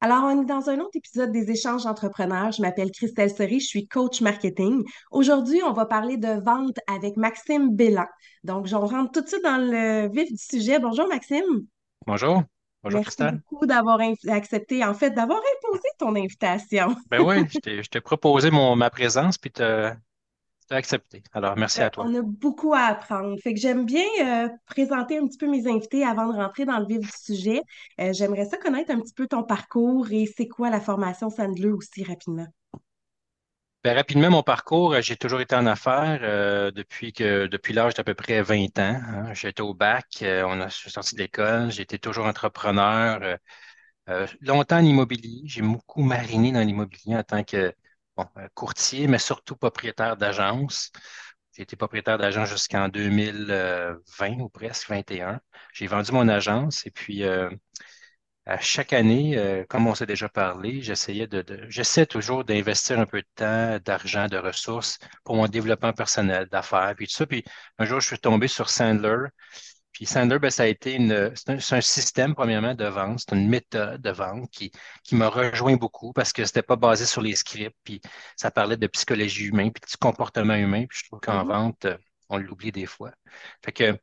Alors, on est dans un autre épisode des échanges entrepreneurs. Je m'appelle Christelle Seri, je suis coach marketing. Aujourd'hui, on va parler de vente avec Maxime Bélan. Donc, on rentre tout de suite dans le vif du sujet. Bonjour Maxime. Bonjour. Bonjour Merci Christelle. beaucoup d'avoir accepté, en fait, d'avoir imposé ton invitation. Ben oui, je t'ai je t'ai proposé mon, ma présence puis tu as accepté. Alors, merci à toi. on a beaucoup à apprendre. Fait que j'aime bien euh, présenter un petit peu mes invités avant de rentrer dans le vif du sujet. Euh, j'aimerais ça connaître un petit peu ton parcours et c'est quoi la formation Sandler aussi rapidement? Ben, rapidement, mon parcours, euh, j'ai toujours été en affaires euh, depuis que depuis l'âge d'à peu près 20 ans. hein. J'étais au bac, on a, je suis sorti de l'école, j'étais toujours entrepreneur, longtemps en immobilier. J'ai beaucoup mariné dans l'immobilier en tant que euh, courtier, mais surtout propriétaire d'agence. J'ai été propriétaire d'agence jusqu'en 2020 ou presque 21. J'ai vendu mon agence et puis euh, à chaque année, euh, comme on s'est déjà parlé, j'essayais de- j'essaie toujours d'investir un peu de temps, d'argent, de ressources pour mon développement personnel, d'affaires, puis tout ça. Puis un jour, je suis tombé sur Sandler. Puis Sandler, ben, ça a été une, c'est un, système, premièrement, de vente. C'est une méthode de vente qui, qui m'a rejoint beaucoup parce que c'était pas basé sur les scripts. Puis ça parlait de psychologie humaine, puis de comportement humain. Puis je trouve qu'en Mhm. vente, on l'oublie des fois. Fait que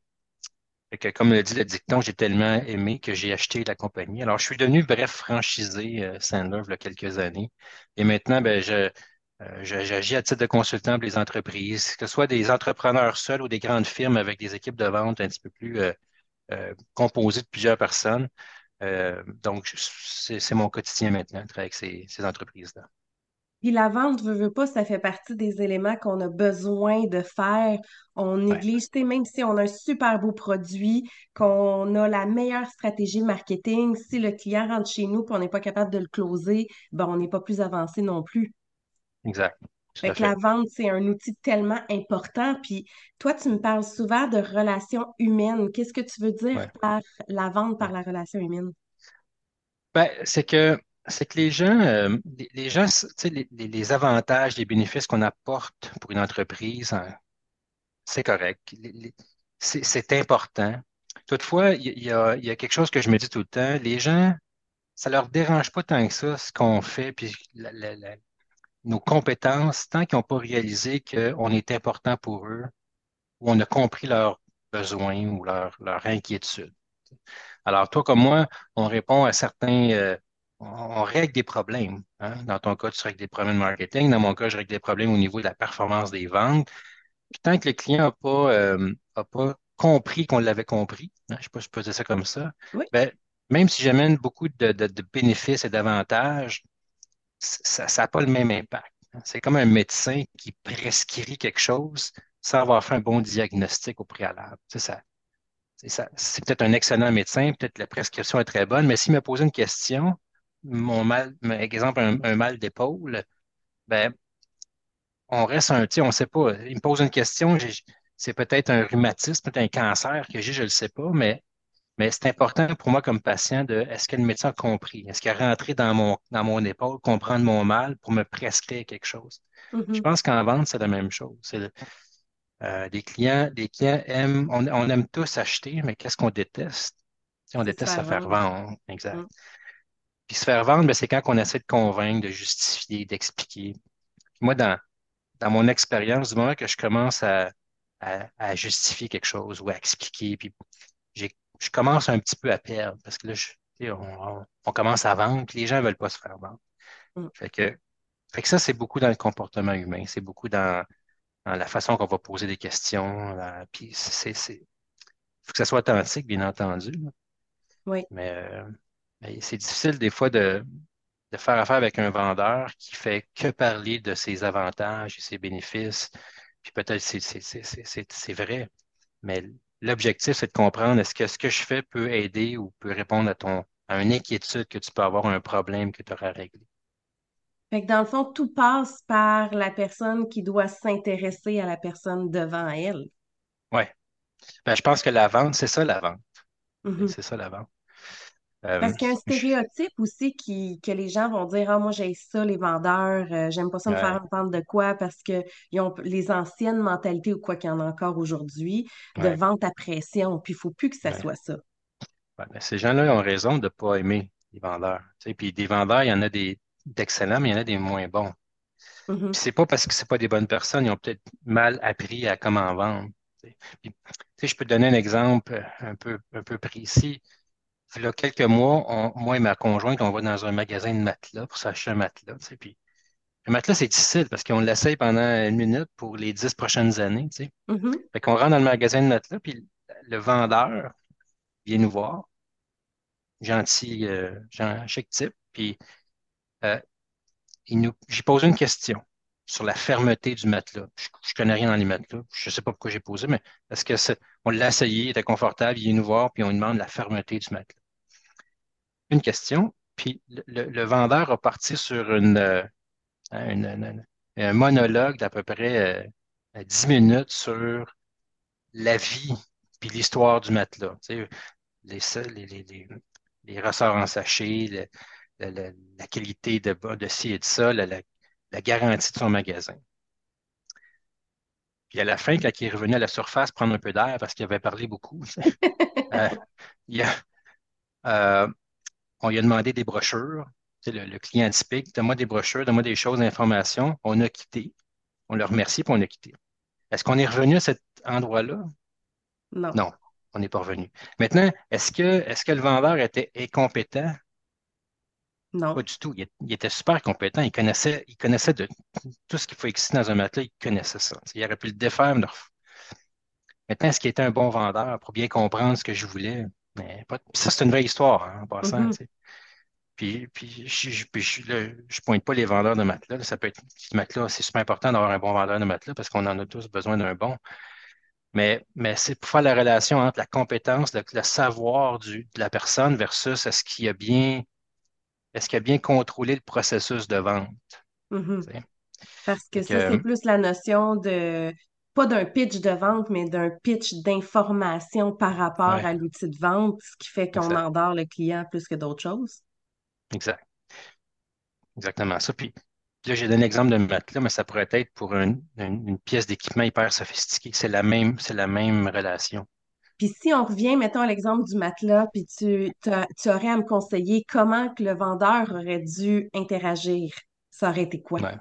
fait que, comme le dit le dicton, j'ai tellement aimé que j'ai acheté la compagnie. Alors, je suis devenu, bref, franchisé euh, Sandler il y a quelques années. Et maintenant, ben, je, euh, j'agis à titre de consultant pour les entreprises, que ce soit des entrepreneurs seuls ou des grandes firmes avec des équipes de vente un petit peu plus euh, euh, composées de plusieurs personnes. Donc, c'est, mon quotidien maintenant, de travailler avec ces, ces entreprises-là. Puis la vente, veut, veut pas, ça fait partie des éléments qu'on a besoin de faire. On Ouais, néglige, tu sais, même si on a un super beau produit, qu'on a la meilleure stratégie marketing, si le client rentre chez nous et on n'est pas capable de le closer, ben on n'est pas plus avancé non plus. Exact. Fait que la vente, c'est un outil tellement important. Puis toi, tu me parles souvent de relations humaines. Qu'est-ce que tu veux dire Ouais, par la vente, par la relation humaine? Ben, c'est que c'est que les gens, euh, les, les gens, tu sais, les, les- avantages, les bénéfices qu'on apporte pour une entreprise, hein, c'est correct. C'est important. Toutefois, il y, a, y a quelque chose que je me dis tout le temps. Les gens, ça leur dérange pas tant que ça, ce qu'on fait, puis la- la- la- nos compétences, tant qu'ils n'ont pas réalisé qu'on est important pour eux, ou on a compris leurs besoins ou leurs leur inquiétudes. Alors, toi comme moi, on répond à certains, euh, on, règle des problèmes. hein. Dans ton cas, tu règles des problèmes de marketing. Dans mon cas, je règle des problèmes au niveau de la performance des ventes. Puis tant que le client n'a pas, euh, a pas compris qu'on l'avait compris, hein, je ne sais pas si je peux dire ça comme ça, Oui. ben, même si j'amène beaucoup de, de- de bénéfices et d'avantages, ça n'a pas le même impact. C'est comme un médecin qui prescrit quelque chose sans avoir fait un bon diagnostic au préalable. C'est ça. C'est peut-être un excellent médecin, peut-être la prescription est très bonne, mais s'il me pose une question, mon mal, exemple, un, mal d'épaule, ben, on reste un, tu on ne sait pas. Il me pose une question, c'est peut-être un rhumatisme, peut-être un cancer que j'ai, je ne le sais pas, mais, mais c'est important pour moi comme patient de est-ce que le médecin a compris? Est-ce qu'il a rentré dans mon, dans mon épaule, comprendre mon mal pour me prescrire quelque chose? Je Mhm. pense qu'en vente, c'est la même chose. C'est le- euh, les clients, les clients aiment, on, on aime tous acheter, mais qu'est-ce qu'on déteste? On déteste se faire vendre. vendre. Exact. Mm. Puis se faire vendre, ben, c'est quand on essaie de convaincre, de justifier, d'expliquer. Moi, dans, dans mon expérience, du moment que je commence à, à- à justifier quelque chose ou à expliquer, puis j'ai- je commence un petit peu à perdre parce que là, je- on, on- on commence à vendre, puis les gens ne veulent pas se faire vendre. Mm. Fait que, fait que ça, c'est beaucoup dans le comportement humain, c'est beaucoup dans, dans la façon qu'on va poser des questions. là. puis c'est, c'est, faut que ça soit authentique, bien entendu, là. Oui. mais, euh, mais c'est difficile des fois de, de faire affaire avec un vendeur qui fait que parler de ses avantages et ses bénéfices. Puis peut-être c'est- c'est vrai, mais l'objectif, c'est de comprendre est-ce que ce que je fais peut aider ou peut répondre à ton à une inquiétude que tu peux avoir, un problème que tu auras à régler. Fait que dans le fond, tout passe par la personne qui doit s'intéresser à la personne devant elle. Ouais. Ben, je pense que la vente, c'est ça la vente. Mhm. C'est ça la vente. Euh, Parce qu'il y a un stéréotype aussi qui, que les gens vont dire, Ah, moi, j'ai ça, les vendeurs, euh, j'aime pas ça me faire vendre de quoi parce que ils ont les anciennes mentalités ou quoi qu'il y en a encore aujourd'hui de ouais, vente à pression. Puis il faut plus que ça ouais. soit ça. Ben, ces gens-là ont raison de ne pas aimer les vendeurs. Tu sais. Puis des vendeurs, il y en a des d'excellents, mais il y en a des moins bons. Mhm. Puis c'est pas parce que c'est pas des bonnes personnes, ils ont peut-être mal appris à comment vendre. tu sais. Puis, tu sais, je peux te donner un exemple euh, un peu, un peu précis. Il y a quelques mois, on- moi et ma conjointe, on va dans un magasin de matelas pour s'acheter un matelas. tu sais. Puis un matelas, c'est difficile parce qu'on l'essaye pendant une minute pour les dix prochaines années. tu sais. Mhm. Fait qu'on rentre dans le magasin de matelas, puis le vendeur vient nous voir, gentil, euh, chic type, puis euh, il nous, j'ai posé une question sur la fermeté du matelas. Je, je connais rien dans les matelas. Je sais pas pourquoi j'ai posé, mais est-ce que on l'a essayé, il était confortable, il vient nous voir, puis on lui demande la fermeté du matelas. Une question, puis le, le- vendeur a parti sur une, euh, un monologue d'à peu près euh, 10 minutes sur la vie puis l'histoire du matelas. Tu sais, les, les, les, les- ressorts en sachet, la qualité de, de ci et de ça, la, la- la garantie de son magasin. Puis à la fin, quand il est revenu à la surface prendre un peu d'air parce qu'il avait parlé beaucoup, euh, il a- euh, on lui a demandé des brochures. Le, le client typique, donne-moi des brochures, donne-moi des choses, d'informations. On a quitté. On le remercie, puis on a quitté. Est-ce qu'on est revenu à cet endroit-là? Non, Non, on n'est pas revenu. Maintenant, est-ce que, le vendeur était incompétent? Pas non. du tout. Il, était super compétent. Il connaissait, il connaissait de tout ce qu'il faut exister dans un matelas. Il connaissait ça. Il aurait pu le défaire. mais Maintenant, est-ce qu'il était un bon vendeur pour bien comprendre ce que je voulais? Mais pas- Ça, c'est une vraie histoire, hein, en passant. Mhm. sais. Puis, puis, je, je, puis je, là, je pointe pas les vendeurs de matelas. là. Ça peut être, matelas, c'est super important d'avoir un bon vendeur de matelas parce qu'on en a tous besoin d'un bon. Mais, mais c'est pour faire la relation entre la compétence, le, le savoir du, de la personne versus est-ce qu'il a bien, est-ce qu'il a bien contrôlé le processus de vente. Mhm. sais. Parce que ça, c'est plus la notion de, pas d'un pitch de vente, mais d'un pitch d'information par rapport ouais, à l'outil de vente, ce qui fait qu'on endort le client plus que d'autres choses. exact, exactement ça. Puis là, j'ai donné l'exemple de matelas, mais ça pourrait être pour un- une, une pièce d'équipement hyper sophistiquée. C'est la même, c'est la même relation. Puis si on revient, mettons, à l'exemple du matelas, puis tu, tu aurais à me conseiller comment que le vendeur aurait dû interagir, ça aurait été quoi? Ouais.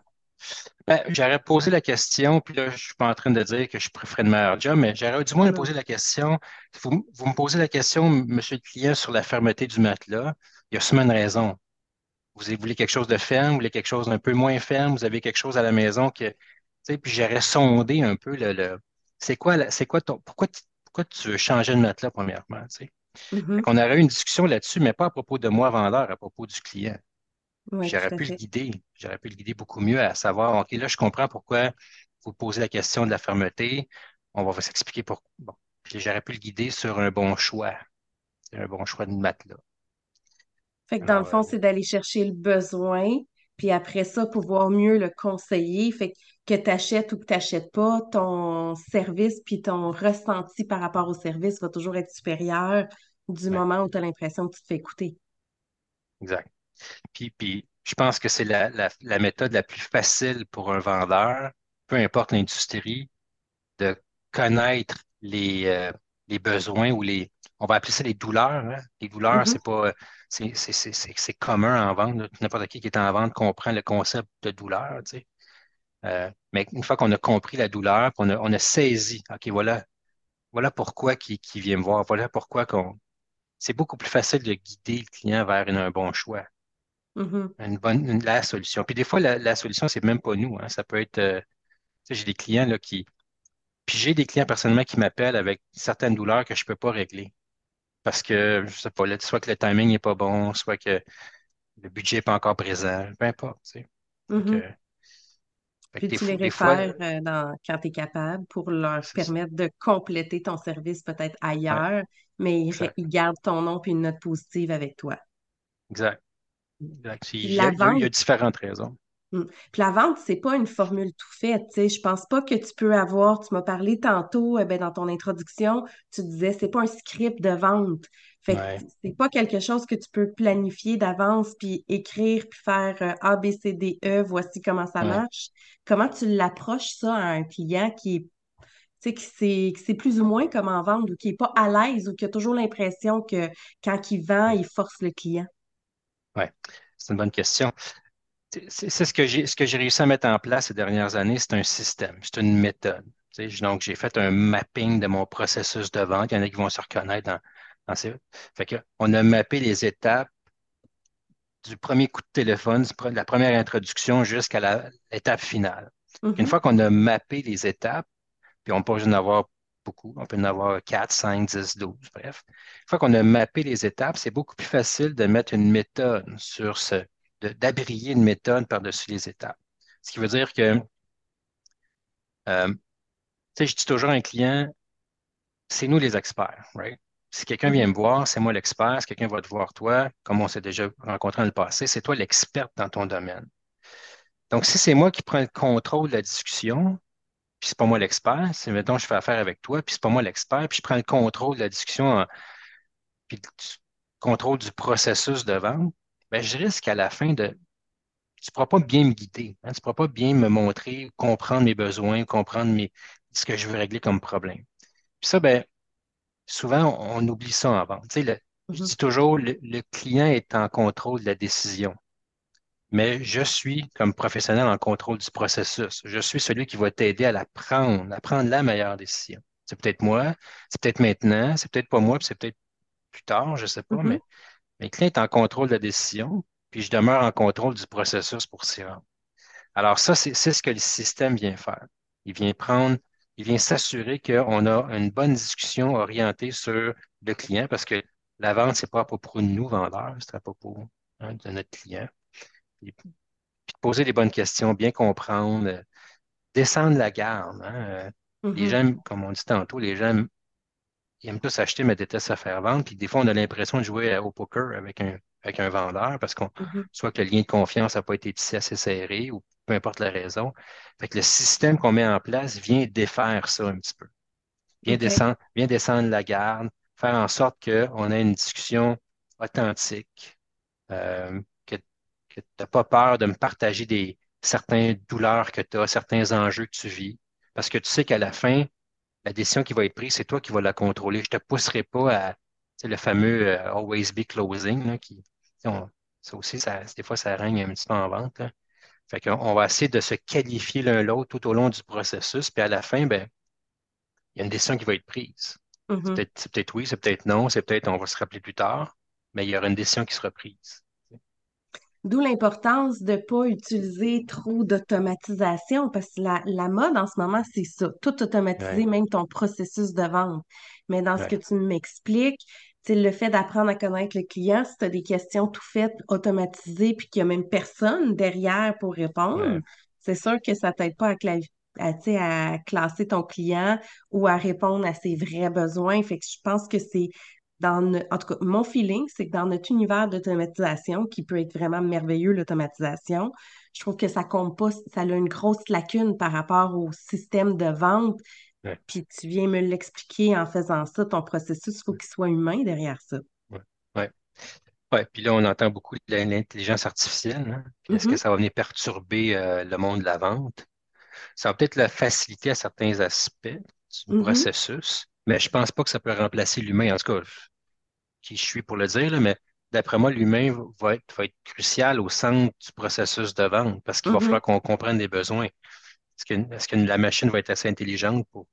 Ben, j'aurais posé la question, puis là, je suis pas en train de dire que je préférais le meilleur job, mais j'aurais du moins posé la question. Vous, vous me posez la question, monsieur le client, sur la fermeté du matelas. Il y a sûrement une raison. Vous voulez quelque chose de ferme, vous voulez quelque chose d'un peu moins ferme, vous avez quelque chose à la maison que, puis j'aurais sondé un peu le, le- c'est quoi, c'est quoi ton, pourquoi, tu- pourquoi tu veux changer de matelas, premièrement, Mhm. qu'on aurait eu une discussion là-dessus, mais pas à propos de moi, vendeur, à propos du client. J'aurais pu le guider. J'aurais pu le guider beaucoup mieux à savoir, OK, là, je comprends pourquoi vous posez la question de la fermeté. On va vous expliquer pourquoi. Bon. J'aurais pu le guider sur un bon choix, un bon choix de matelas. Fait que dans le fond, euh, c'est d'aller chercher le besoin, puis après ça, pouvoir mieux le conseiller. Fait que tu achètes ou que tu n'achètes pas, ton service puis ton ressenti par rapport au service va toujours être supérieur du ouais, moment où tu as l'impression que tu te fais écouter. exact. Puis, puis je pense que c'est la, la, la méthode la plus facile pour un vendeur, peu importe l'industrie, de connaître les, euh, les besoins ou les, on va appeler ça les douleurs. hein. Les douleurs, Mhm, c'est pas, c'est c'est- c'est- c'est- c'est commun en vente. N'importe qui qui est en vente comprend le concept de douleur, tu sais. Euh, mais une fois qu'on a compris la douleur, qu'on a, on a saisi, OK, voilà, voilà pourquoi qui, qui vient me voir, voilà pourquoi qu'on, c'est beaucoup plus facile de guider le client vers un bon choix, mhm, une bonne, une- la solution. Puis des fois, la, la solution, c'est même pas nous, hein. Ça peut être, euh, j'ai des clients là, qui, puis j'ai des clients personnellement qui m'appellent avec certaines douleurs que je peux pas régler. Parce que, je sais pas, là, soit que le timing n'est pas bon, soit que le budget n'est pas encore présent, peu importe, tu sais. Mhm. Puis tu les fois, réfères euh, dans, quand tu es capable pour leur ça. permettre de compléter ton service peut-être Ouais, ailleurs, mais ils, ils gardent ton nom puis une note positive avec toi. exact, Il y a, la a- il y vente a différentes raisons. Mm. Puis la vente, c'est pas une formule tout faite, tu sais. Je pense pas que tu peux avoir, tu m'as parlé tantôt, eh ben, dans ton introduction, tu disais c'est pas un script de vente. Fait que c'est pas quelque chose que tu peux planifier d'avance puis écrire puis faire euh, A, B, C, D, E, voici comment ça ouais, marche. Comment tu l'approches ça à un client qui est, tu sais, qui sait, qui sait plus ou moins comment vendre ou qui est pas à l'aise ou qui a toujours l'impression que quand il vend, il force le client? Ouais, c'est une bonne question. C'est ce que j'ai ce que j'ai réussi à mettre en place ces dernières années, c'est un système, c'est une méthode. Tu sais, donc, j'ai fait un mapping de mon processus de vente. Il y en a qui vont se reconnaître dans, dans ces. Fait que, on a mappé les étapes du premier coup de téléphone, de la première introduction jusqu'à l'étape finale. Une Mhm, fois qu'on a mappé les étapes, puis on peut d'en avoir beaucoup, on peut en avoir 4, 5, 10, 12, bref. Une fois qu'on a mappé les étapes, c'est beaucoup plus facile de mettre une méthode sur ce, d'abrier une méthode par-dessus les étapes. Ce qui veut dire que, euh, je dis toujours à un client, c'est nous les experts, right? Si quelqu'un vient me voir, c'est moi l'expert. Si quelqu'un va te voir toi, comme on s'est déjà rencontré dans le passé, c'est toi l'expert dans ton domaine. Donc, si c'est moi qui prends le contrôle de la discussion, puis c'est pas moi l'expert, c'est mettons, je fais affaire avec toi, puis c'est pas moi l'expert, puis je prends le contrôle de la discussion, en- puis le contrôle du processus de vente, ben, je risque à la fin de, tu ne pourras pas bien me guider, hein, tu ne pourras pas bien me montrer, comprendre mes besoins, comprendre mes, ce que je veux régler comme problème. Puis ça, ben, souvent, on, on oublie ça en vente. Tu sais, le- je mhm, dis toujours, le, le client est en contrôle de la décision, mais je suis, comme professionnel, en contrôle du processus. Je suis celui qui va t'aider à la prendre, à prendre la meilleure décision. C'est peut-être moi, c'est peut-être maintenant, c'est peut-être pas moi, puis c'est peut-être plus tard, je ne sais pas, mhm, mais, mais le client est en contrôle de la décision, puis je demeure en contrôle du processus pour s'y rendre. Alors ça, c'est c'est ce que le système vient faire. Il vient prendre, il vient s'assurer qu'on a une bonne discussion orientée sur le client parce que la vente, c'est pas à propos de nous, vendeurs, c'est à propos hein, de notre client. Puis de poser les bonnes questions, bien comprendre, euh, descendre la garde. hein. Euh, Les mhm, gens, comme on dit tantôt, les gens ils aiment tous acheter, mais détestent se faire vendre. Puis des fois, on a l'impression de jouer au poker avec un, avec un vendeur parce qu'on mhm. soit que le lien de confiance n'a pas été tissé assez serré ou peu importe la raison. Fait que le système qu'on met en place vient défaire ça un petit peu. Vient OK. descendre, vient descendre la garde, faire en sorte qu'on ait une discussion authentique, euh, que, tu n'as pas peur de me partager des certaines douleurs que tu as, certains enjeux que tu vis. Parce que tu sais qu'à la fin, la décision qui va être prise, c'est toi qui vas la contrôler. Je ne te pousserai pas à le fameux euh, always be closing, là, qui, on- ça aussi, ça, des fois, ça règne un petit peu en vente. là. Fait qu'on on va essayer de se qualifier l'un l'autre tout au long du processus, puis à la fin, ben, il y a une décision qui va être prise. Mhm. peut-être c'est peut-être oui, c'est peut-être non, c'est peut-être on va se rappeler plus tard, mais il y aura une décision qui sera prise. D'où l'importance de ne pas utiliser trop d'automatisation parce que la, la mode en ce moment, c'est ça, tout automatiser, Ouais, même ton processus de vente. Mais dans ce que tu m'expliques, c'est le fait d'apprendre à connaître le client, si tu as des questions tout faites, automatisées, puis qu'il n'y a même personne derrière pour répondre, ouais, c'est sûr que ça t'aide pas à, à classer ton client ou à répondre à ses vrais besoins. Fait que je pense que c'est dans en tout cas, mon feeling, c'est que dans notre univers d'automatisation, qui peut être vraiment merveilleux, l'automatisation, je trouve que ça compte pas, ça a une grosse lacune par rapport au système de vente. ouais, Puis tu viens me l'expliquer en faisant ça, ton processus, il faut qu'il soit humain derrière ça. ouais, ouais. Ouais, puis là, on entend beaucoup de l'intelligence artificielle. hein. Est-ce que Mhm, ça va venir perturber euh, le monde de la vente? Ça va peut-être la faciliter à certains aspects du mhm, processus, mais je pense pas que ça peut remplacer l'humain. En tout cas, qui je suis pour le dire, là, mais d'après moi, l'humain va être, va être crucial au centre du processus de vente parce qu'il va mhm. falloir qu'on comprenne les besoins. Est-ce que, est-ce que la machine va être assez intelligente pour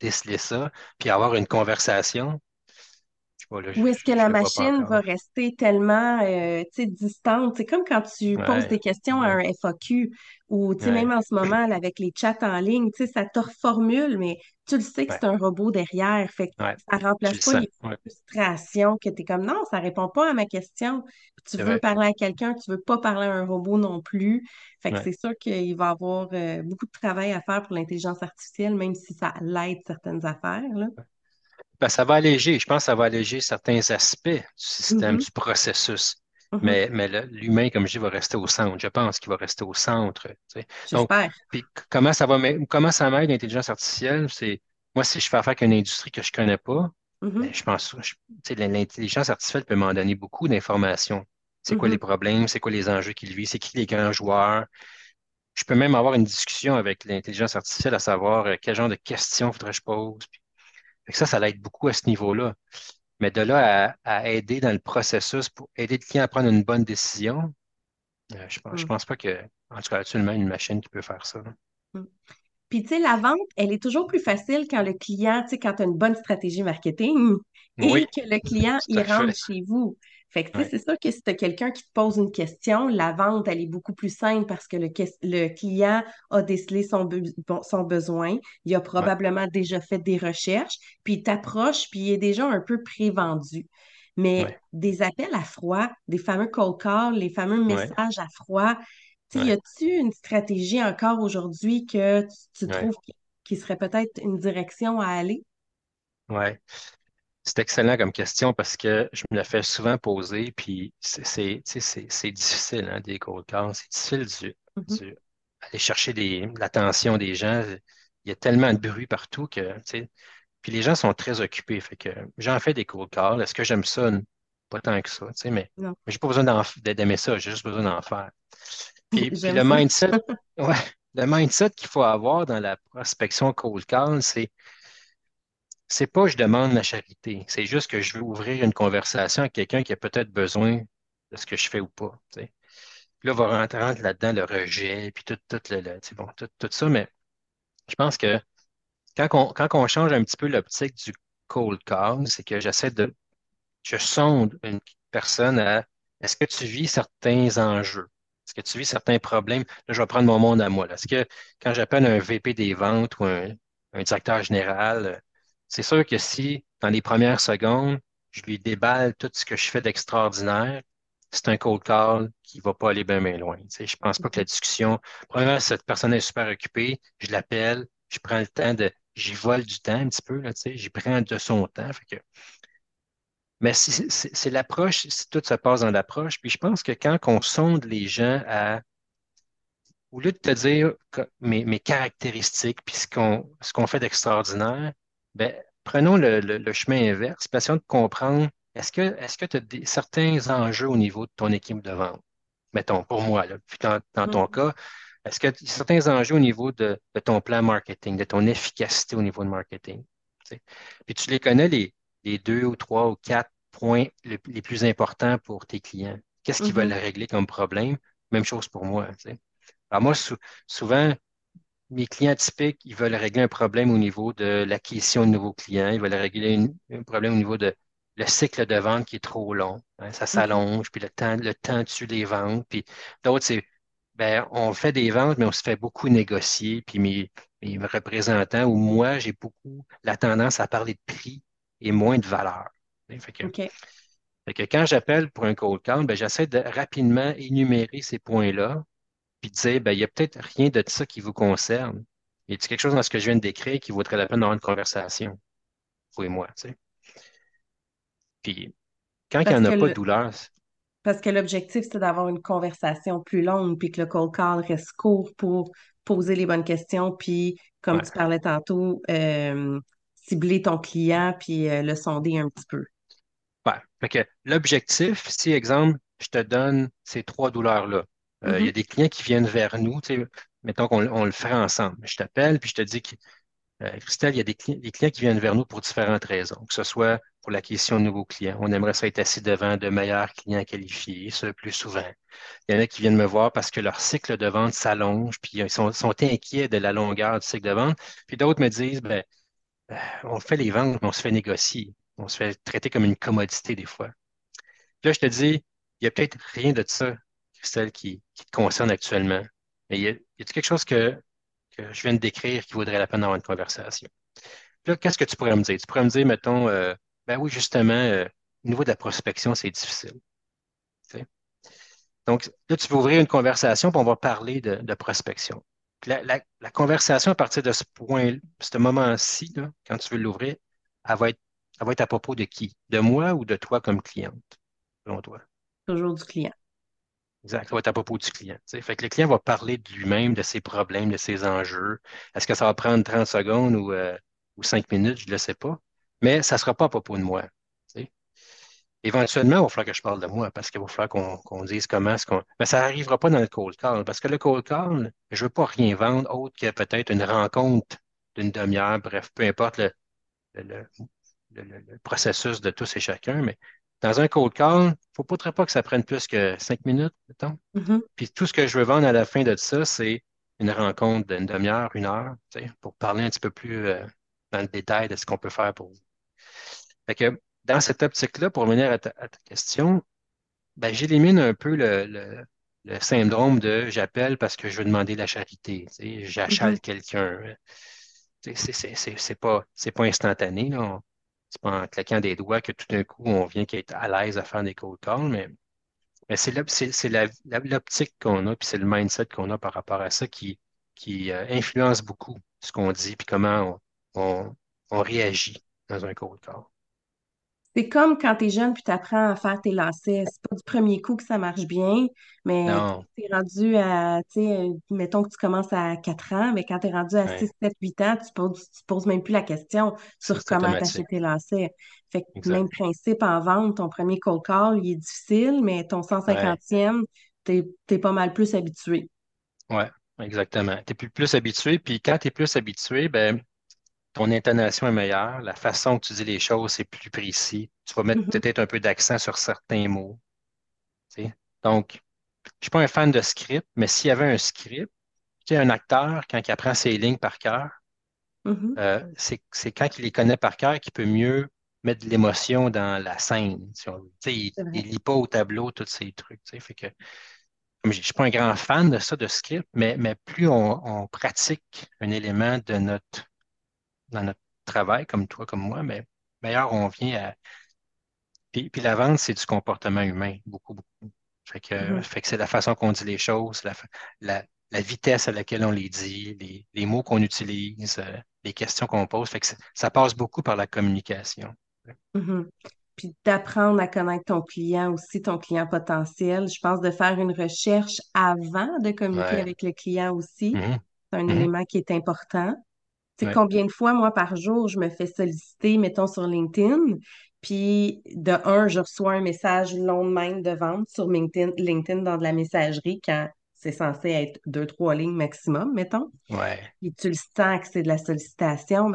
déceler ça, puis avoir une conversation? Pas, là, Ou est-ce que la ne machine va rester tellement euh, distante? C'est comme quand tu poses Ouais, des questions à un FAQ ou même en ce moment, là, avec les chats en ligne, ça te reformule, mais tu le sais que c'est un robot derrière. Fait que ça remplace pas les frustrations que tu es comme non, ça répond pas à ma question. Puis tu veux parler à quelqu'un, tu veux pas parler à un robot non plus. Fait que c'est sûr qu'il va y avoir euh, beaucoup de travail à faire pour l'intelligence artificielle, même si ça l'aide certaines affaires, là. Ben, ça va alléger, je pense que ça va alléger certains aspects du système, Mhm, du processus. mhm. Mais, mais l'humain, comme je dis, va rester au centre. Je pense qu'il va rester au centre. tu sais. Donc, puis comment ça va comment ça m'aide l'intelligence artificielle? C'est moi, si je fais affaire avec une industrie que je ne connais pas, ben, Mhm, je pense sais, l'intelligence artificielle peut m'en donner beaucoup d'informations. C'est quoi les problèmes, c'est quoi les enjeux qu'il vit, c'est qui les grands joueurs? Je peux même avoir une discussion avec l'intelligence artificielle à savoir euh, quel genre de questions faudrait que je pose. Que ça, ça l'aide beaucoup à ce niveau-là. Mais de là à, à aider dans le processus pour aider le client à prendre une bonne décision, euh, je pense, je Mm. pense pas que, en tout cas, actuellement, une machine qui peut faire ça. Mm. Puis, tu sais, la vente, elle est toujours plus facile quand le client, tu sais, quand tu as une bonne stratégie marketing et Oui, que le client, il rentre chez vous. Fait que, tu sais, Ouais, c'est sûr que si tu as quelqu'un qui te pose une question, la vente, elle est beaucoup plus simple parce que le, client a décelé son, be- bon, son besoin, il a ouais, probablement déjà fait des recherches, puis il t'approche, puis il est déjà un peu pré-vendu. Mais ouais, des appels à froid, des fameux cold calls, les fameux messages à froid, tu sais, y a-tu une stratégie encore aujourd'hui que tu, tu trouves qui, qui serait peut-être une direction à aller? ouais. C'est excellent comme question parce que je me la fais souvent poser, puis c'est difficile, hein, des cold calls. C'est difficile Mhm. du, du- aller chercher l'attention des gens. Il y a tellement de bruit partout que, puis les gens sont très occupés. Fait que j'en fais des cold calls. Est-ce que j'aime ça? Pas tant que ça, tu sais, mais, mais j'ai pas besoin d'aimer ça, j'ai juste besoin d'en faire. Puis, puis le mindset, ouais, le mindset qu'il faut avoir dans la prospection cold call, c'est c'est pas je demande la charité, c'est juste que je veux ouvrir une conversation avec quelqu'un qui a peut-être besoin de ce que je fais ou pas. tu sais. Puis là, va rentrer là-dedans le rejet, puis tout, tout, le, bon, tout, tout ça, mais je pense que quand on, quand on change un petit peu l'optique du cold call, c'est que j'essaie de, je sonde une personne à est-ce que tu vis certains enjeux? Est-ce que tu vis certains problèmes? Là, je vais prendre mon monde à moi. Est-ce que quand j'appelle un VP des ventes ou un, un directeur général, c'est sûr que si, dans les premières secondes, je lui déballe tout ce que je fais d'extraordinaire, c'est un cold call qui va pas aller bien, bien loin. Tu sais, je pense pas que la discussion, premièrement, cette personne est super occupée, je l'appelle, je prends le temps de, j'y vole du temps un petit peu, là, tu sais, j'y prends de son temps. Fait que mais c'est l'approche, c'est- tout se passe dans l'approche. Puis je pense que quand on sonde les gens à, au lieu de te dire mes, mes caractéristiques, puis ce qu'on ce qu'on fait d'extraordinaire, ben, prenons le, le- le chemin inverse, puis essayons de comprendre, est-ce que est-ce que tu as certains enjeux au niveau de ton équipe de vente? Mettons, pour moi, là. Puis dans, dans ton Mhm. cas, est-ce que y a certains enjeux au niveau de, de ton plan marketing, de ton efficacité au niveau de marketing? tu? Puis tu les connais, les, les deux ou trois ou quatre points le- les plus importants pour tes clients. Qu'est-ce qu'ils veulent Mhm. régler comme problème? Même chose pour moi. tu. Alors moi, sou- souvent, mes clients typiques, ils veulent régler un problème au niveau de l'acquisition de nouveaux clients. Ils veulent régler une- un problème au niveau de le cycle de vente qui est trop long. hein. ça OK. s'allonge, puis le temps, le temps tue les ventes. Puis d'autres, c'est ben, on fait des ventes, mais on se fait beaucoup négocier. Puis mes, mes représentants ou moi, j'ai beaucoup la tendance à parler de prix et moins de valeur. Fait que, OK. fait que quand j'appelle pour un cold call, ben, j'essaie de rapidement énumérer ces points-là puis dire, ben, il y a peut-être rien de ça qui vous concerne. Y a quelque chose dans ce que je viens de décrire qui vaudrait la peine d'avoir une conversation, vous et moi, tu sais. Puis quand il n'y en a pas de le, douleur, parce que l'objectif, c'est d'avoir une conversation plus longue, puis que le cold call reste court pour poser les bonnes questions, puis comme tu parlais tantôt, euh, cibler ton client, puis euh, le sonder un petit peu. ouais. Fait que l'objectif, si, exemple, je te donne ces trois douleurs-là, euh, il y a Mhm. des clients qui viennent vers nous, tu sais, mettons qu'on on le ferait ensemble. Je t'appelle, puis je te dis que Euh, Christelle, il y a des, cli- des clients qui viennent vers nous pour différentes raisons, que ce soit pour l'acquisition de nouveaux clients. On aimerait ça être assis devant de meilleurs clients qualifiés, ce plus souvent. Il y en a qui viennent me voir parce que leur cycle de vente s'allonge, puis ils sont, sont inquiets de la longueur du cycle de vente. Puis d'autres me disent, ben, euh, on fait les ventes, mais on se fait négocier. On se fait traiter comme une commodité des fois. Puis là, je te dis, il y a peut-être rien de ça, Christelle, qui, te concerne actuellement. Mais y a, y a quelque chose que, je viens de décrire qui vaudrait la peine d'avoir une conversation? Là, qu'est-ce que tu pourrais me dire? Tu pourrais me dire, mettons, euh, ben oui, justement, euh, au niveau de la prospection, c'est difficile. Donc, là, tu veux ouvrir une conversation, puis on va parler de, prospection. La, conversation à partir de ce point, ce moment-ci, quand tu veux l'ouvrir, elle va être, elle va être à propos de qui? De moi ou de toi comme cliente, selon toi? Toujours du client. Exact. Ça va être à propos du client. Fait que le client va parler de lui-même, de ses problèmes, de ses enjeux. Est-ce que ça va prendre 30 secondes ou, euh, ou 5 minutes? Je ne le sais pas. Mais ça ne sera pas à propos de moi. Éventuellement, il va falloir que je parle de moi parce qu'il va falloir qu'on dise comment est-ce qu'on. Mais ça n'arrivera pas dans le cold call parce que le cold call, je ne veux pas rien vendre autre que peut-être une rencontre d'une demi-heure, bref, peu importe le- le- le- le processus de tous et chacun, mais dans un cold call, il ne faut pas très pas que ça prenne plus que cinq minutes, mettons. Mhm. Puis tout ce que je veux vendre à la fin de ça, c'est une rencontre d'une demi-heure, une heure, pour parler un petit peu plus euh, dans le détail de ce qu'on peut faire pour vous. Fait que dans cette optique-là, pour revenir à ta, à ta question, ben, j'élimine un peu le, le- le syndrome de j'appelle parce que je veux demander la charité, j'achale quelqu'un. Tu sais, C'est pas, pas instantané, là. On- C'est pas en claquant des doigts que tout d'un coup, on vient qu'être à l'aise à faire des cold calls, mais mais c'est l'optique qu'on a, puis c'est le mindset qu'on a par rapport à ça qui, qui euh, influence beaucoup ce qu'on dit, puis comment on, on, on réagit dans un cold call. C'est comme quand tu es jeune puis tu apprends à faire tes lacets. C'est pas du premier coup que ça marche bien, mais quand Non, tu es rendu à, tu sais, mettons que tu commences à 4 ans, mais quand tu es rendu à 6, ouais, 7, 8 ans, tu poses, tu poses même plus la question sur comment automatique. tes lacets. Fait que même Exact. principe en vente, ton premier cold call, il est difficile, mais ton cent Ouais, cinquantième, t'es, t'es pas mal plus habitué. ouais, exactement. Tu es plus, plus habitué, puis quand tu es plus habitué, ben, ton intonation est meilleure, la façon que tu dis les choses, c'est plus précis. Tu vas mettre Mhm, peut-être un peu d'accent sur certains mots. Donc, je suis pas un fan de script, mais s'il y avait un script, tu sais, un acteur, quand il apprend ses lignes par cœur, mhm, euh, c'est, quand il les connaît par cœur qu'il peut mieux mettre de l'émotion dans la scène. si on veut. Tu sais, il, vrai. lit pas au tableau tous ces trucs. Fait que, comme je je suis pas un grand fan de ça, de script, mais, mais plus on, on pratique un élément de notre, dans notre travail, comme toi, comme moi, mais meilleur on vient à. Puis, puis la vente, c'est du comportement humain, beaucoup, beaucoup. Fait que, Mhm, fait que c'est la façon qu'on dit les choses, la, la, la vitesse à laquelle on les dit, les, les mots qu'on utilise, euh, les questions qu'on pose. Fait que ça passe beaucoup par la communication. mhm. Puis d'apprendre à connaître ton client aussi, ton client potentiel. Je pense de faire une recherche avant de communiquer Ouais. avec le client aussi. Mhm. C'est un élément qui est important. Tu sais, Ouais. combien de fois, moi, par jour, je me fais solliciter, mettons, sur LinkedIn, puis de un, je reçois un message long de même de vente sur LinkedIn, LinkedIn dans de la messagerie quand c'est censé être deux, trois lignes maximum, mettons Ouais. puis tu le sens que c'est de la sollicitation,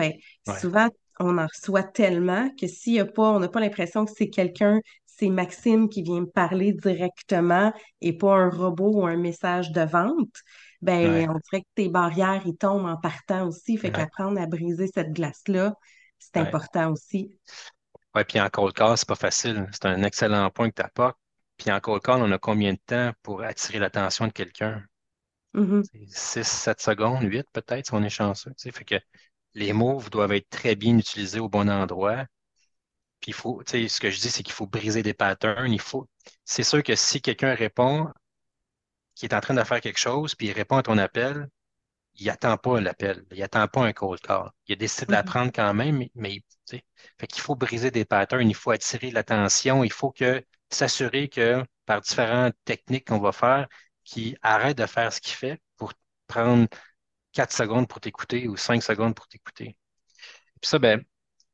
Ouais. souvent, on en reçoit tellement que s'il y a pas, on n'a pas l'impression que c'est quelqu'un, c'est Maxime qui vient me parler directement et pas un robot ou un message de vente, ben Ouais. on dirait que tes barrières, ils tombent en partant aussi. Fait Ouais. qu'apprendre à briser cette glace-là, c'est Ouais. important aussi. Ouais, puis en cold call, c'est pas facile. C'est un excellent point que tu apportes. Puis en cold call, on a combien de temps pour attirer l'attention de quelqu'un? Mhm, C'est 6, 7 secondes, 8 peut-être, si on est chanceux. Fait que les mots doivent être très bien utilisés au bon endroit. Puis il faut, tu sais, ce que je dis, c'est qu'il faut briser des patterns. Il faut, c'est sûr que si quelqu'un répond, qui est en train de faire quelque chose, puis il répond à ton appel, il attend pas l'appel, il attend pas un cold call. Il a décidé de mhm, l'apprendre quand même, mais, mais, tu sais, fait qu'il faut briser des patterns, il faut attirer l'attention, il faut que s'assurer que par différentes techniques qu'on va faire, qu'il arrête de faire ce qu'il fait pour prendre 4 secondes pour t'écouter ou 5 secondes pour t'écouter. Puis ça, ben,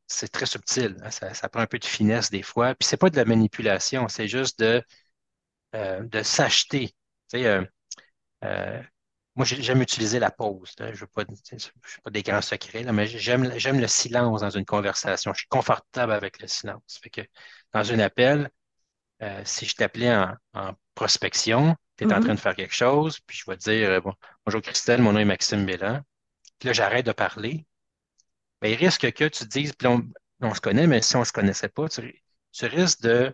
c'est très subtil. hein. Ça, ça prend un peu de finesse des fois. Puis c'est pas de la manipulation, c'est juste de, euh, de s'acheter. Tu sais, euh, euh, moi, j'ai- j'aime utiliser la pause. là. Je je veux pas des grands secrets, là, mais j'aime, j'aime le silence dans une conversation. Je suis confortable avec le silence. Fait que dans un appel, euh, si je t'appelais en, en prospection, tu es en train mhm, de faire quelque chose, puis je vais te dire, bon, bonjour Christelle, mon nom est Maxime Bélan. Puis là, j'arrête de parler. Ben, il risque que tu te dises, puis on, on se connaît, mais si on ne se connaissait pas, tu, tu risques de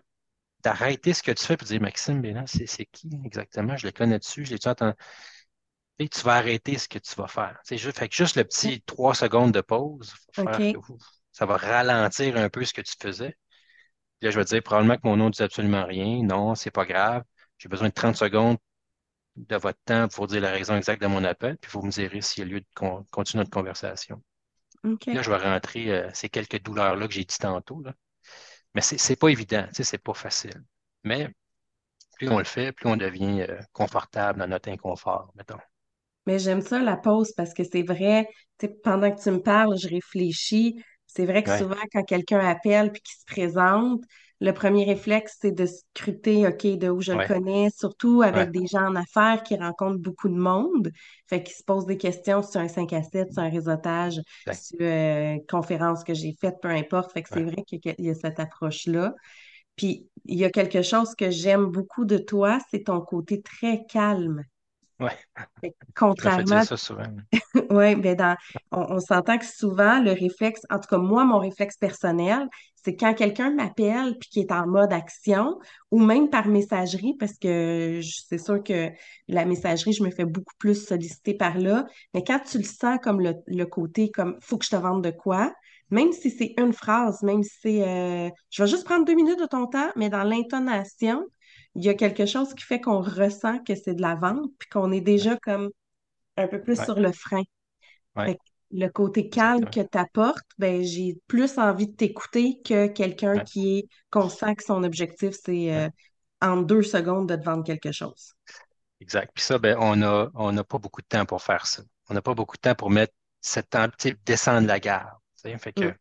d'arrêter ce que tu fais et de dire, Maxime Bélan, c'est c'est qui exactement? Je le connais dessus, je l'ai-tu entendu? Et tu vas arrêter ce que tu vas faire. C'est juste, fait que juste le petit trois secondes de pause, que ouf, ça va ralentir un peu ce que tu faisais. Puis là, je vais te dire probablement que mon nom ne dit absolument rien. Non, c'est pas grave. J'ai besoin de 30 secondes de votre temps pour dire la raison exacte de mon appel, puis vous me direz s'il y a lieu de con- continuer notre conversation. Là, je vais rentrer euh, ces quelques douleurs-là que j'ai dit tantôt, là. Mais c'est c'est pas évident, sais, c'est pas facile. Mais plus on le fait, plus on devient euh, confortable dans notre inconfort, mettons. Mais j'aime ça, la pause, parce que c'est vrai, pendant que tu me parles, je réfléchis. C'est vrai que Ouais, souvent, quand quelqu'un appelle puis qu'il se présente, le premier réflexe, c'est de scruter, OK, de où je le connais, surtout ouais, avec des gens en affaires qui rencontrent beaucoup de monde. Fait qu'ils se posent des questions sur un 5 à 7, sur un réseautage, sur une conférence que j'ai faite, peu importe. Fait que c'est vrai qu'il y a cette approche-là. Puis il y a quelque chose que j'aime beaucoup de toi, c'est ton côté très calme. Je dire Contrairement ça souvent. oui, ben dans, on, on s'entend que souvent, le réflexe, en tout cas moi, mon réflexe personnel, c'est quand quelqu'un m'appelle puis qui est en mode action, ou même par messagerie, parce que c'est sûr que la messagerie, je me fais beaucoup plus solliciter par là, mais quand tu le sens comme le, le côté, comme faut que je te vende de quoi, même si c'est une phrase, même si c'est euh, je vais juste prendre deux minutes de ton temps, mais dans l'intonation, il y a quelque chose qui fait qu'on ressent que c'est de la vente, puis qu'on est déjà comme un peu plus Ouais, sur le frein. ouais, le côté calme que tu apportes, ben, j'ai plus envie de t'écouter que quelqu'un Ouais, qui est conscient que son objectif, c'est ouais, euh, en deux secondes de te vendre quelque chose. exact. Puis ça, ben, on a, on n'a pas beaucoup de temps pour faire ça. On n'a pas beaucoup de temps pour mettre cette temps, descendre la gare. Fait Mm. que,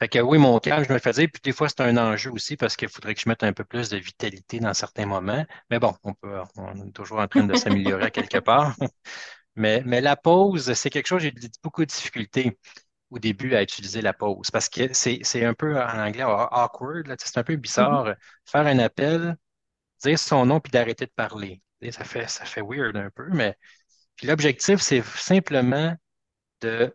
fait que oui, mon calme, je me le fais dire. Puis des fois, c'est un enjeu aussi parce qu'il faudrait que je mette un peu plus de vitalité dans certains moments. Mais bon, on peut, on est toujours en train de s'améliorer à quelque part. Mais, mais la pause, c'est quelque chose, j'ai beaucoup de difficultés au début à utiliser la pause parce que c'est, un peu en anglais aw- awkward, c'est un peu bizarre. euh, Faire un appel, dire son nom puis d'arrêter de parler. Ça fait, ça fait weird un peu, mais l'objectif, c'est simplement de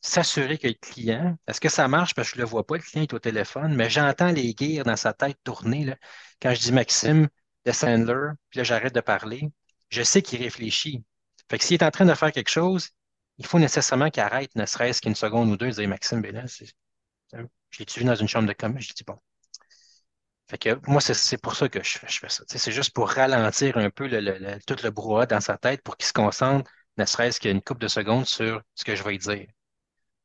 s'assurer que le client, est-ce que ça marche parce que je le vois pas, le client est au téléphone, mais j'entends les guires dans sa tête tourner là. Quand je dis Maxime, de Sandler, puis là j'arrête de parler, je sais qu'il réfléchit. Fait que s'il est en train de faire quelque chose, il faut nécessairement qu'il arrête, ne serait-ce qu'une seconde ou deux, et dire Maxime, ben là, je l'ai-tu vu dans une chambre de commerce? Je dis bon. Fait que moi, c'est pour ça que je, fais je fais ça. C'est juste pour ralentir un peu le, le- le- tout le brouhaha dans sa tête pour qu'il se concentre, ne serait-ce qu'une couple de secondes sur ce que je vais dire.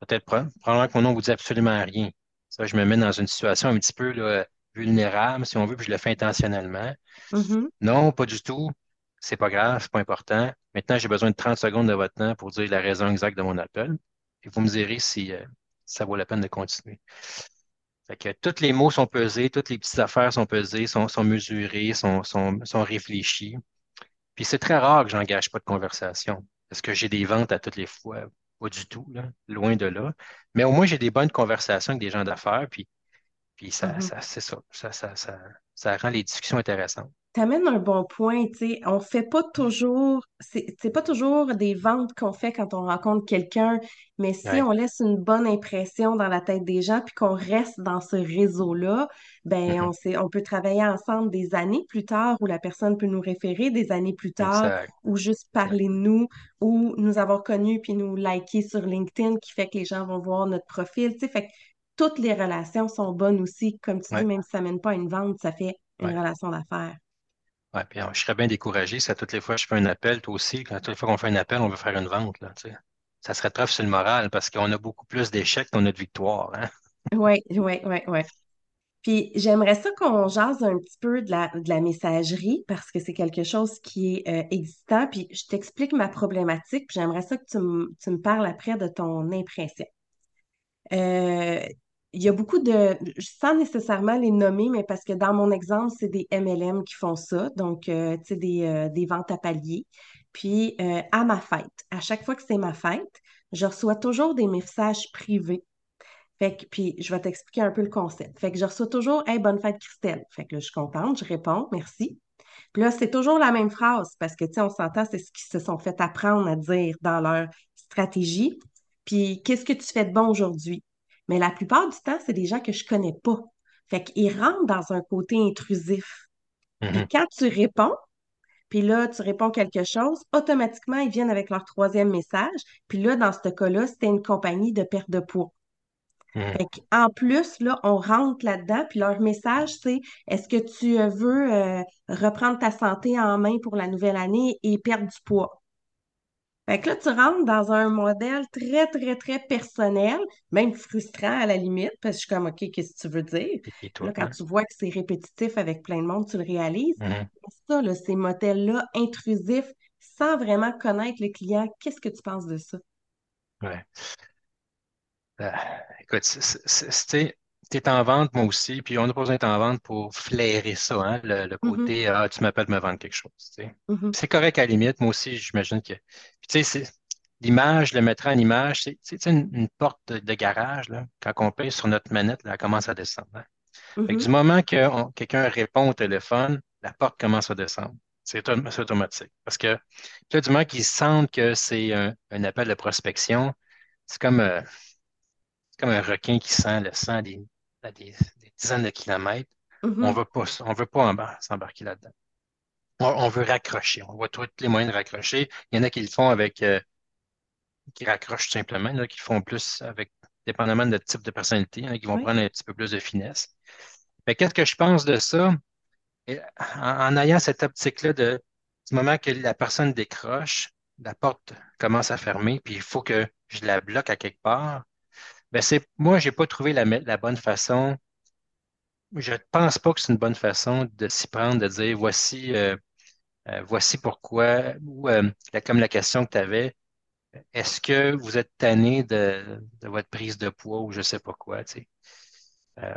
Peut-être pro- probablement que mon nom vous dit absolument rien. Ça, je me mets dans une situation un petit peu là, vulnérable, si on veut, puis je le fais intentionnellement. Mhm. Non, pas du tout. C'est pas grave, c'est pas important. Maintenant, j'ai besoin de 30 secondes de votre temps pour dire la raison exacte de mon appel. Et vous me direz si euh, ça vaut la peine de continuer. Fait que tous les mots sont pesés, toutes les petites affaires sont pesées, sont, sont mesurées, sont, sont, sont réfléchies. Puis c'est très rare que j'engage pas de conversation parce que j'ai des ventes à toutes les fois. Pas du tout, là, loin de là. Mais au moins, j'ai des bonnes conversations avec des gens d'affaires, puis, puis ça, Mhm. ça, c'est ça. Ça, ça, ça, ça rend les discussions intéressantes. T'amènes un bon point, tu sais, on fait pas toujours, c'est pas toujours des ventes qu'on fait quand on rencontre quelqu'un, mais si Ouais. on laisse une bonne impression dans la tête des gens puis qu'on reste dans ce réseau-là, ben Mhm. on sait, on peut travailler ensemble des années plus tard où la personne peut nous référer des années plus tard ou juste parler de nous ou nous avoir connus puis nous liker sur LinkedIn qui fait que les gens vont voir notre profil, tu sais, fait que toutes les relations sont bonnes aussi, comme tu dis, même si ça mène pas à une vente, ça fait une Ouais. relation d'affaires. Ouais. Puis, euh, je serais bien découragé si à toutes les fois je fais un appel, toi aussi, quand toutes les fois qu'on fait un appel, on veut faire une vente, là, tu sais. Ça serait trop sur le moral parce qu'on a beaucoup plus d'échecs qu'on a de victoires, hein? Oui, oui, oui, oui. Puis j'aimerais ça qu'on jase un petit peu de la, de la messagerie parce que c'est quelque chose qui est euh, existant. Puis je t'explique ma problématique, puis j'aimerais ça que tu me, tu me parles après de ton impression. Euh, il y a beaucoup de, sans nécessairement les nommer, mais parce que dans mon exemple, c'est des MLM qui font ça, donc euh, tu sais, des, euh, des ventes à palier. Puis euh, à ma fête, à chaque fois que c'est ma fête, je reçois toujours des messages privés fait que, puis je vais t'expliquer un peu le concept. Fait que je reçois toujours Hey, bonne fête, Christelle. Fait que je suis contente, je réponds, merci. Puis là, c'est toujours la même phrase parce que, tu sais, on s'entend, c'est ce qu'ils se sont fait apprendre à dire dans leur stratégie. Puis, qu'est-ce que tu fais de bon aujourd'hui? Mais la plupart du temps, c'est des gens que je connais pas. Fait qu'ils rentrent dans un côté intrusif. Puis Mhm. quand tu réponds, puis là, tu réponds quelque chose, automatiquement, ils viennent avec leur troisième message. Puis là, dans ce cas-là, c'était une compagnie de perte de poids. Mhm. Fait en plus, là, on rentre là-dedans, puis leur message, c'est est-ce que tu veux euh, reprendre ta santé en main pour la nouvelle année et perdre du poids? Fait que là, tu rentres dans un modèle très, très, très personnel, même frustrant à la limite, parce que je suis comme, OK, qu'est-ce que tu veux dire? Et, tout, là, quand ouais. tu vois que c'est répétitif avec plein de monde, tu le réalises. Mhm. Ça, là, ces modèles-là intrusifs, sans vraiment connaître le client, qu'est-ce que tu penses de ça? Ouais. Euh, écoute, c'est- tu es en vente, moi aussi, puis on n'a pas besoin d'être en vente pour flairer ça, hein, le, le Mhm, côté Ah, tu m'appelles me vendre quelque chose. tu sais. mhm, C'est correct à la limite, moi aussi, j'imagine que. Tu sais, l'image, le mettre en image, c'est une, une porte de, de garage, là, quand on pèse sur notre manette, là, elle commence à descendre. hein. Mhm, du moment que quelqu'un répond au téléphone, la porte commence à descendre. C'est autom- c'est automatique. Parce que là, du moment qu'ils sentent que c'est un, un appel de prospection, c'est comme, euh, comme un requin qui sent le sang à des, à des- des dizaines de kilomètres. On mhm. veut pas, veut s'embarquer là-dedans. On, on veut raccrocher. On voit tous les moyens de raccrocher. Il y en a qui le font avec, euh, qui raccrochent tout simplement, a qui le font plus avec, dépendamment de type de personnalité, qui vont Oui. prendre un petit peu plus de finesse. Mais qu'est-ce que je pense de ça? Et en, en ayant cette optique-là de, du moment que la personne décroche, la porte commence à fermer, puis il faut que je la bloque à quelque part, ben c'est, moi, j'ai pas trouvé la, la bonne façon. Je ne pense pas que c'est une bonne façon de s'y prendre, de dire voici, euh, euh, voici pourquoi, ou euh, la- comme la question que tu avais, est-ce que vous êtes tanné de, de votre prise de poids ou je sais pas quoi, tu sais? Euh,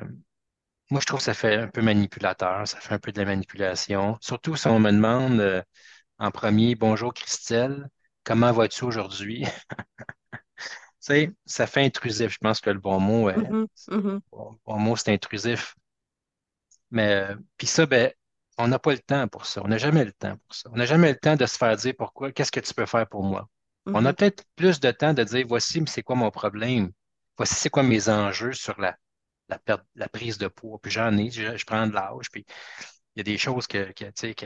moi, je trouve que ça fait un peu manipulateur, ça fait un peu de la manipulation. Surtout si on me demande en premier, bonjour Christelle, comment vas-tu aujourd'hui? Sais, ça fait intrusif. Je pense que le bon mot, Mhm, mhm, bon, bon mot, c'est intrusif. Mais euh, puis ça, ben, on n'a pas le temps pour ça. On n'a jamais le temps pour ça. On n'a jamais le temps de se faire dire pourquoi, qu'est-ce que tu peux faire pour moi? On a mhm, peut-être plus de temps de dire voici, mais c'est quoi mon problème? Voici, c'est quoi mes enjeux sur la, la perte, la prise de poids? Puis j'en ai, je, je prends de l'âge, puis il y a des choses que, que, tu sais, que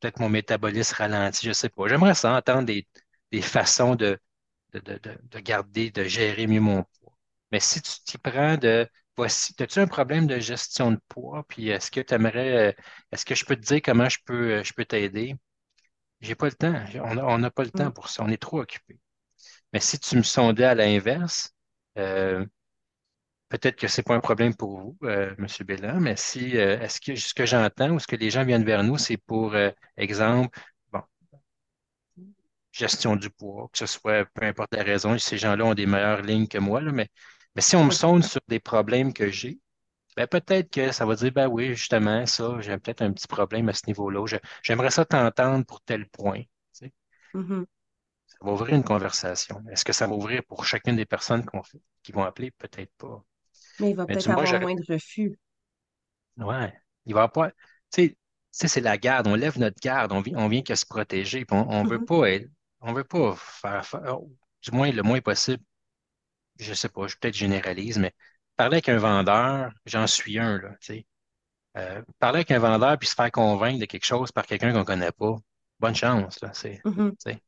peut-être mon métabolisme ralentit, je sais pas. J'aimerais ça entendre des, des façons de, de, de, de, de garder, de gérer mieux mon poids. Mais si tu t'y prends de voici, as-tu un problème de gestion de poids? Puis est-ce que tu aimerais, est-ce que je peux te dire comment je peux, je peux t'aider? J'ai pas le temps. On n'a pas le temps mhm. pour ça. On est trop occupé. Mais si tu me sondais à l'inverse, euh, peut-être que c'est pas un problème pour vous, euh, M. Bélan, mais si euh, est-ce que ce que j'entends ou ce que les gens viennent vers nous, c'est pour euh, exemple, bon, gestion du poids, que ce soit peu importe la raison, ces gens-là ont des meilleures lignes que moi, là, mais, mais si on me sonde sur des problèmes que j'ai, ben peut-être que ça va dire, ben oui, justement, ça, j'ai peut-être un petit problème à ce niveau-là. J'aimerais ça t'entendre pour tel point. tu sais. mhm. Ça va ouvrir une conversation. Est-ce que ça va ouvrir pour chacune des personnes qu'on fait- qui vont appeler? Peut-être pas. Mais il va peut-être avoir moins de refus. Ouais. Il va pas. Tu sais, c'est la garde. On lève notre garde. On vient, on vient qu'à se protéger. on, on veut Mhm, pas être- on veut pas faire, faire- du moins le moins possible. Je sais pas, je peut-être généralise, mais parler avec un vendeur, j'en suis un, là, tu sais. Euh, parler avec un vendeur puis se faire convaincre de quelque chose par quelqu'un qu'on connaît pas, bonne chance, là. C'est, mhm. C'est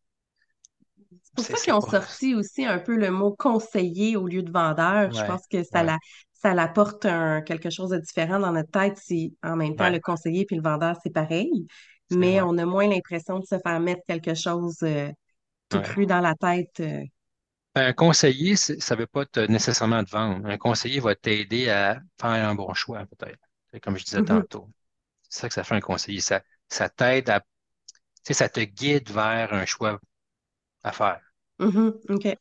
pour ça qu'ils ont pas. sorti aussi un peu le mot conseiller au lieu de vendeur. Je pense que ça ouais, la, ça l'apporte quelque chose de différent dans notre tête si en même temps ouais, le conseiller puis le vendeur, c'est pareil. Mais on a moins l'impression de se faire mettre quelque chose euh, tout cru dans la tête. euh. Un conseiller, ça ne veut pas te, nécessairement te vendre. Un conseiller va t'aider à faire un bon choix, peut-être. Comme je disais Mhm, tantôt. C'est ça que ça fait un conseiller. Ça, ça t'aide à, tu sais, ça te guide vers un choix à faire. mhm, OK.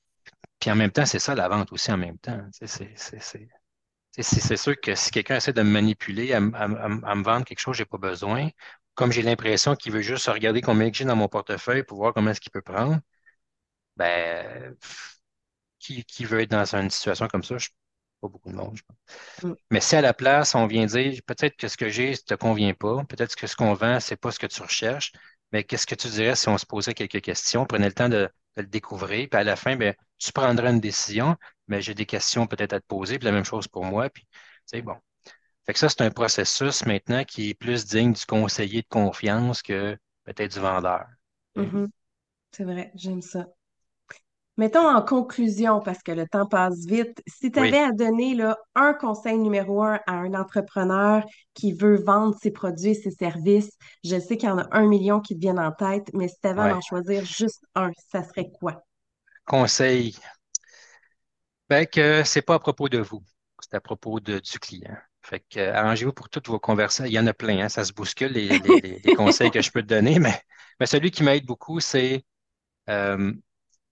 Puis en même temps, c'est ça la vente aussi en même temps. C'est sûr que si quelqu'un essaie de me manipuler, à, me vendre quelque chose que j'ai pas besoin, comme j'ai l'impression qu'il veut juste regarder combien j'ai dans mon portefeuille pour voir comment est-ce qu'il peut prendre, ben, qui, qui veut être dans une situation comme ça? Je, pas beaucoup de monde, je pense. Mm, Mais si à la place, on vient dire, peut-être que ce que j'ai ne te convient pas, peut-être que ce qu'on vend, c'est pas ce que tu recherches, mais qu'est-ce que tu dirais si on se posait quelques questions, prenait le temps de, de le découvrir, puis à la fin, ben, tu prendras une décision, mais j'ai des questions peut-être à te poser, puis la même chose pour moi, puis c'est bon. Fait que ça, c'est un processus maintenant qui est plus digne du conseiller de confiance que peut-être du vendeur. Mhm. C'est vrai, j'aime ça. Mettons en conclusion, parce que le temps passe vite, si tu avais Oui, à donner là, un conseil numéro un à un entrepreneur qui veut vendre ses produits et ses services, je sais qu'il y en a un million qui te viennent en tête, mais si tu avais à en choisir juste un, ça serait quoi? Conseil, ben que c'est pas à propos de vous, c'est à propos de, du client. Fait que euh, arrangez-vous pour toutes vos conversations. Il y en a plein, hein, ça se bouscule les, les, les, les conseils que je peux te donner, mais, mais celui qui m'aide beaucoup, c'est euh,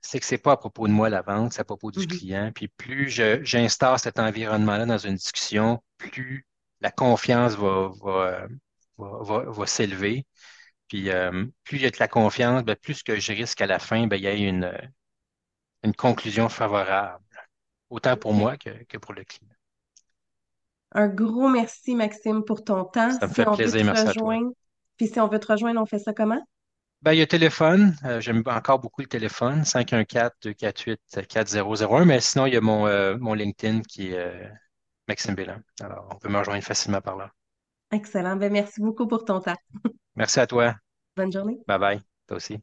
c'est que c'est pas à propos de moi la vente, c'est à propos du Mhm. client. Puis plus j'instaure cet environnement-là dans une discussion, plus la confiance va, va, va, va- s'élever. Puis euh, plus il y a de la confiance, ben, plus que je risque à la fin, ben, il y a une, une conclusion favorable, autant pour moi que, que pour le client. Un gros merci, Maxime, pour ton temps. Ça me Si fait on veut plaisir, te merci à toi. rejoindre, puis si on veut te rejoindre, on fait ça comment? Ben, il y a téléphone. Euh, j'aime encore beaucoup le téléphone, 514-248-4001. Mais sinon, il y a mon, euh, mon LinkedIn qui est euh, Maxime Bélan. Alors, on peut me rejoindre facilement par là. Excellent. Ben, merci beaucoup pour ton temps. Merci à toi. Bonne journée. Bye bye. Toi aussi.